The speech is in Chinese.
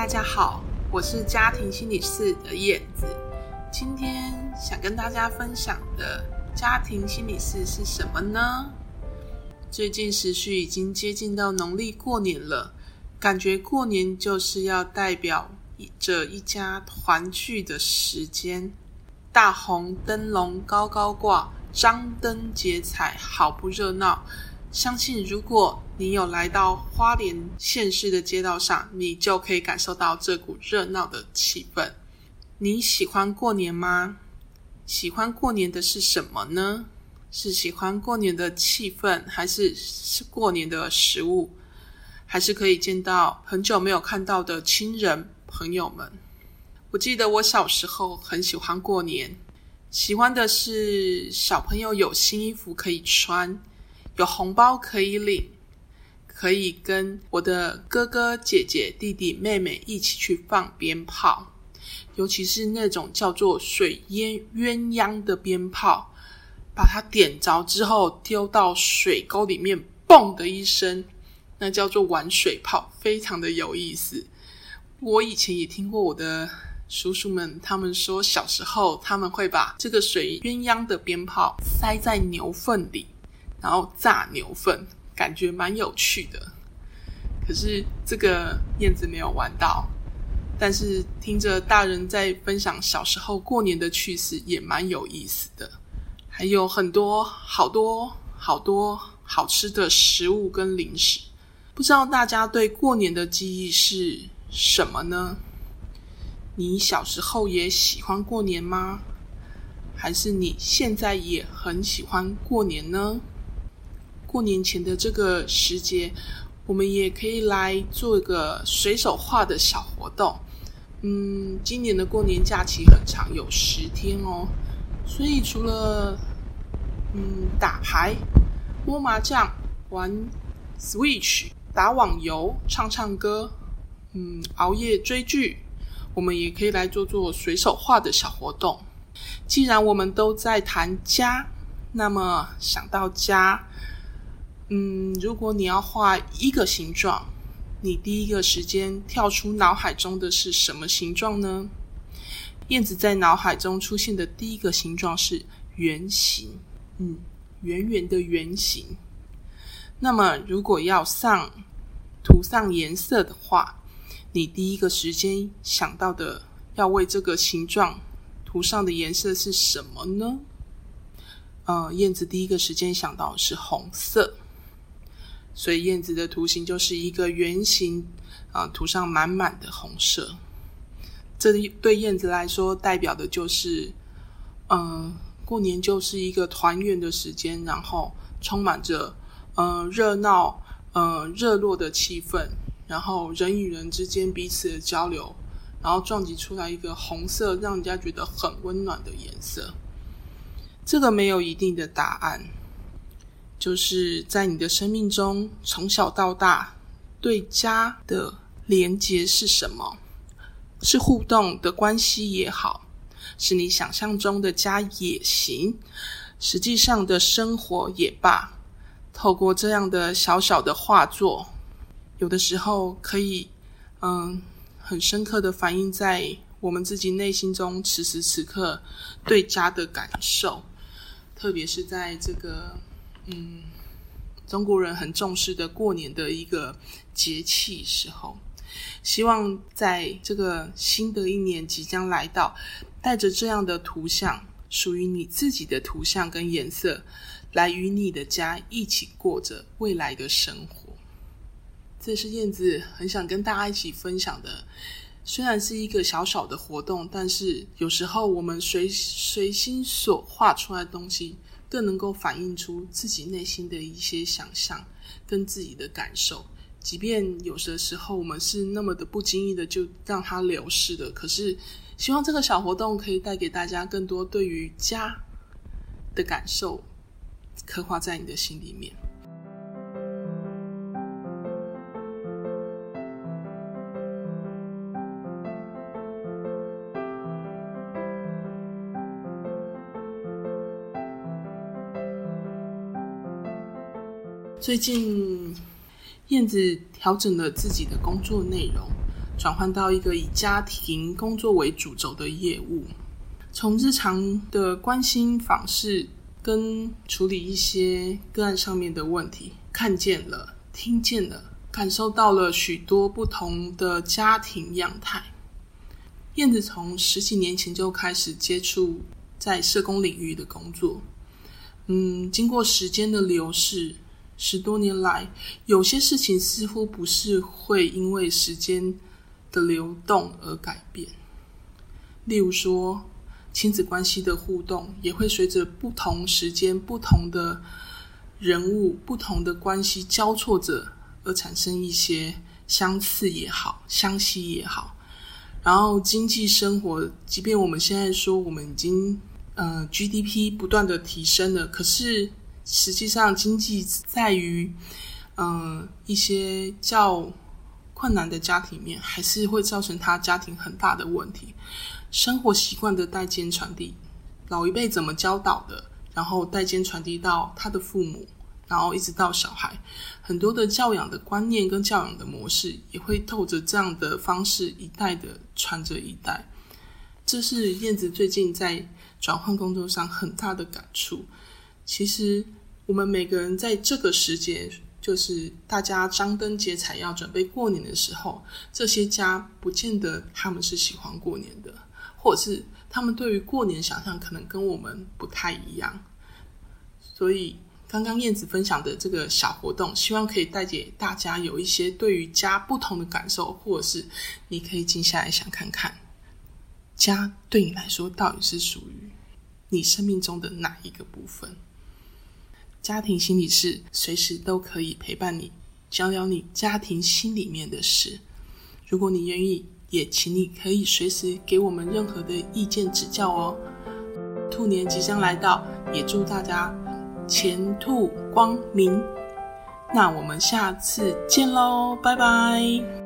大家好，我是家庭心理室的燕子。今天想跟大家分享的家庭心理室是什么呢？最近时序已经接近到农历过年了，感觉过年就是要代表着一家团聚的时间，大红灯笼高高挂，张灯结彩，好不热闹。相信如果你有来到花莲县市的街道上，你就可以感受到这股热闹的气氛。你喜欢过年吗？喜欢过年的是什么呢？是喜欢过年的气氛，还是是过年的食物，还是可以见到很久没有看到的亲人朋友们？我记得我小时候很喜欢过年，喜欢的是小朋友有新衣服可以穿。有红包可以领，可以跟我的哥哥姐姐、弟弟妹妹一起去放鞭炮，尤其是那种叫做水烟鸳鸯的鞭炮，把它点着之后丢到水沟里面，嘣的一声，那叫做玩水炮，非常的有意思。我以前也听过我的叔叔们，他们说小时候他们会把这个水鸳鸯的鞭炮塞在牛粪里。然后炸牛粪，感觉蛮有趣的。可是这个燕子没有玩到，但是听着大人在分享小时候过年的趣事，也蛮有意思的。还有很多好多好多好吃的食物跟零食，不知道大家对过年的记忆是什么呢？你小时候也喜欢过年吗？还是你现在也很喜欢过年呢？过年前的这个时节，我们也可以来做一个随手画的小活动。嗯，今年的过年假期很长，有十天哦。所以除了嗯打牌、摸麻将、玩 Switch、打网游、唱唱歌、嗯熬夜追剧，我们也可以来做做随手画的小活动。既然我们都在谈家，那么想到家。嗯，如果你要画一个形状，你第一个时间跳出脑海中的是什么形状呢？燕子在脑海中出现的第一个形状是圆形，嗯，圆圆的圆形。那么，如果要上涂上颜色的话，你第一个时间想到的要为这个形状涂上的颜色是什么呢？呃，燕子第一个时间想到是红色。所以燕子的图形就是一个圆形，啊，涂上满满的红色。这对燕子来说，代表的就是，嗯，过年就是一个团圆的时间，然后充满着，嗯，热闹，嗯，热络的气氛，然后人与人之间彼此的交流，然后撞击出来一个红色，让人家觉得很温暖的颜色。这个没有一定的答案。就是在你的生命中，从小到大，对家的连接是什么？是互动的关系也好，是你想象中的家也行，实际上的生活也罢，透过这样的小小的画作，有的时候可以，嗯，很深刻的反映在我们自己内心中此时此刻对家的感受，特别是在这个。嗯，中国人很重视的过年的一个节气时候，希望在这个新的一年即将来到，带着这样的图像，属于你自己的图像跟颜色，来与你的家一起过着未来的生活。这是燕子很想跟大家一起分享的，虽然是一个小小的活动，但是有时候我们随随心所画出来的东西。更能够反映出自己内心的一些想象跟自己的感受，即便有的时候我们是那么的不经意的就让它流逝的，可是希望这个小活动可以带给大家更多对于家的感受，刻画在你的心里面。最近，燕子调整了自己的工作内容，转换到一个以家庭工作为主轴的业务，从日常的关心访视跟处理一些个案上面的问题，看见了、听见了、感受到了许多不同的家庭样态。燕子从十几年前就开始接触在社工领域的工作，嗯，经过时间的流逝。十多年来，有些事情似乎不是会因为时间的流动而改变。例如说，亲子关系的互动也会随着不同时间、不同的人物、不同的关系交错着而产生一些相似也好、相惜也好。然后，经济生活，即便我们现在说我们已经呃 GDP 不断的提升了，可是。实际上，经济在于，嗯，一些较困难的家庭面，还是会造成他家庭很大的问题。生活习惯的代间传递，老一辈怎么教导的，然后代间传递到他的父母，然后一直到小孩，很多的教养的观念跟教养的模式，也会透着这样的方式一代的传着一代。这是燕子最近在转换工作上很大的感触。其实，我们每个人在这个时节，就是大家张灯结彩要准备过年的时候，这些家不见得他们是喜欢过年的，或者是他们对于过年想象可能跟我们不太一样。所以，刚刚燕子分享的这个小活动，希望可以带给大家有一些对于家不同的感受，或者是你可以静下来想看看，家对你来说到底是属于你生命中的哪一个部分？家庭心理师随时都可以陪伴你，聊聊你家庭心里面的事。如果你愿意，也请你可以随时给我们任何的意见指教哦。兔年即将来到，也祝大家前途光明。那我们下次见喽，拜拜。